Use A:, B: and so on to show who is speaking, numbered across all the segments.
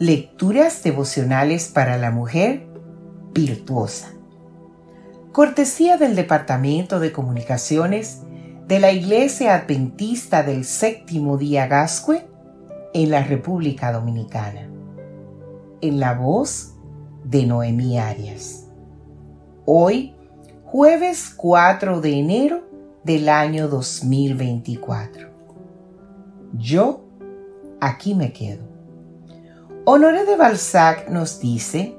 A: Lecturas devocionales para la mujer virtuosa. Cortesía del Departamento de Comunicaciones de la Iglesia Adventista del Séptimo Día Gascue en la República Dominicana. En la voz de Noemí Arias. Hoy, jueves 4 de enero del año 2024. Yo aquí me quedo. Honoré de Balzac nos dice,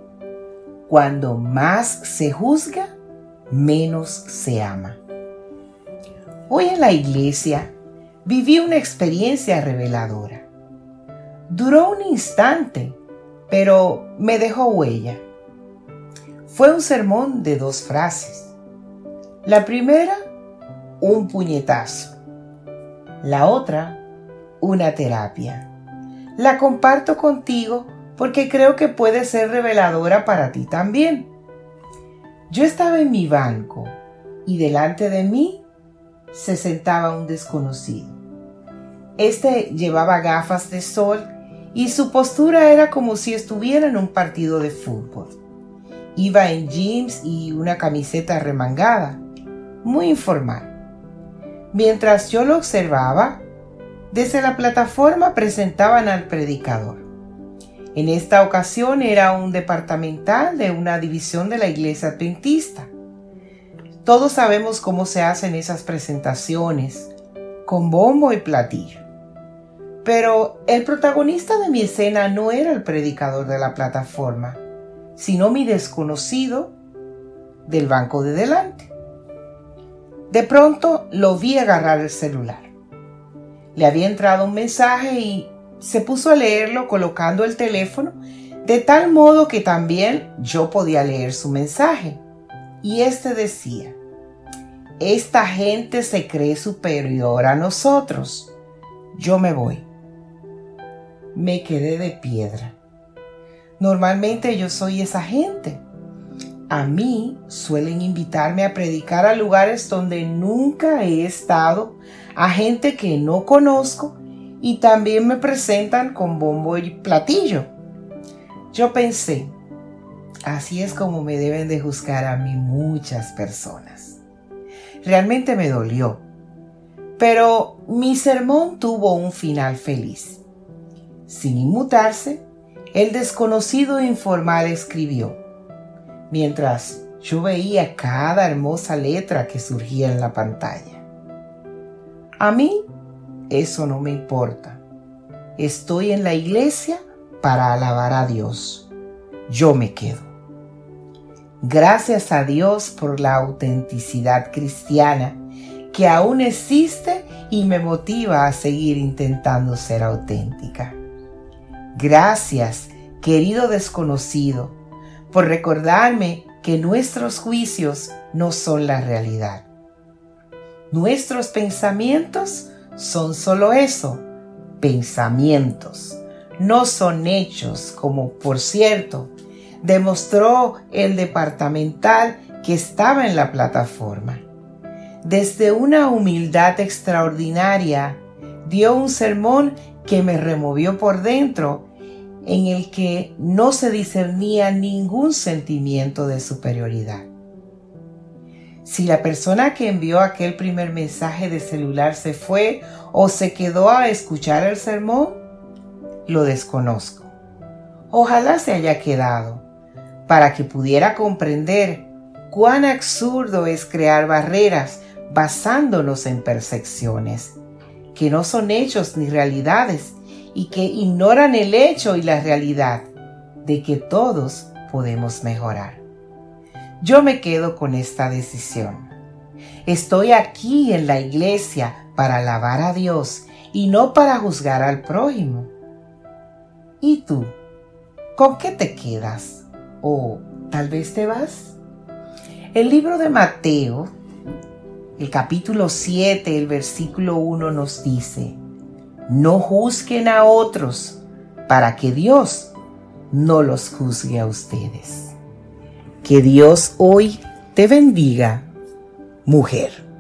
A: cuando más se juzga, menos se ama. Hoy en la iglesia viví una experiencia reveladora. Duró un instante, pero me dejó huella. Fue un sermón de dos frases. La primera, un puñetazo. La otra, una terapia. La comparto contigo porque creo que puede ser reveladora para ti también. Yo estaba en mi banco y delante de mí se sentaba un desconocido. Este llevaba gafas de sol y su postura era como si estuviera en un partido de fútbol. Iba en jeans y una camiseta remangada, muy informal. Mientras yo lo observaba, desde la plataforma presentaban al predicador. En esta ocasión era un departamental de una división de la iglesia adventista. Todos sabemos cómo se hacen esas presentaciones, con bombo y platillo. Pero el protagonista de mi escena no era el predicador de la plataforma, sino mi desconocido del banco de delante. De pronto lo vi agarrar el celular. Le había entrado un mensaje y se puso a leerlo colocando el teléfono de tal modo que también yo podía leer su mensaje. Y este decía, esta gente se cree superior a nosotros. Yo me voy. Me quedé de piedra. Normalmente yo soy esa gente. A mí suelen invitarme a predicar a lugares donde nunca he estado, a gente que no conozco y también me presentan con bombo y platillo. Yo pensé, así es como me deben de juzgar a mí muchas personas. Realmente me dolió, pero mi sermón tuvo un final feliz. Sin inmutarse, el desconocido informal escribió, mientras yo veía cada hermosa letra que surgía en la pantalla. A mí eso no me importa. Estoy en la iglesia para alabar a Dios. Yo me quedo. Gracias a Dios por la autenticidad cristiana que aún existe y me motiva a seguir intentando ser auténtica. Gracias, querido desconocido, por recordarme que nuestros juicios no son la realidad. Nuestros pensamientos son solo eso, pensamientos, no son hechos, como por cierto demostró el departamental que estaba en la plataforma. Desde una humildad extraordinaria, dio un sermón que me removió por dentro en el que no se discernía ningún sentimiento de superioridad. Si la persona que envió aquel primer mensaje de celular se fue o se quedó a escuchar el sermón, lo desconozco. Ojalá se haya quedado para que pudiera comprender cuán absurdo es crear barreras basándonos en percepciones, que no son hechos ni realidades, y que ignoran el hecho y la realidad de que todos podemos mejorar. Yo me quedo con esta decisión. Estoy aquí en la iglesia para alabar a Dios y no para juzgar al prójimo. ¿Y tú? ¿Con qué te quedas? ¿O tal vez te vas? El libro de Mateo, el capítulo 7, el versículo 1 nos dice, no juzguen a otros para que Dios no los juzgue a ustedes. Que Dios hoy te bendiga, mujer.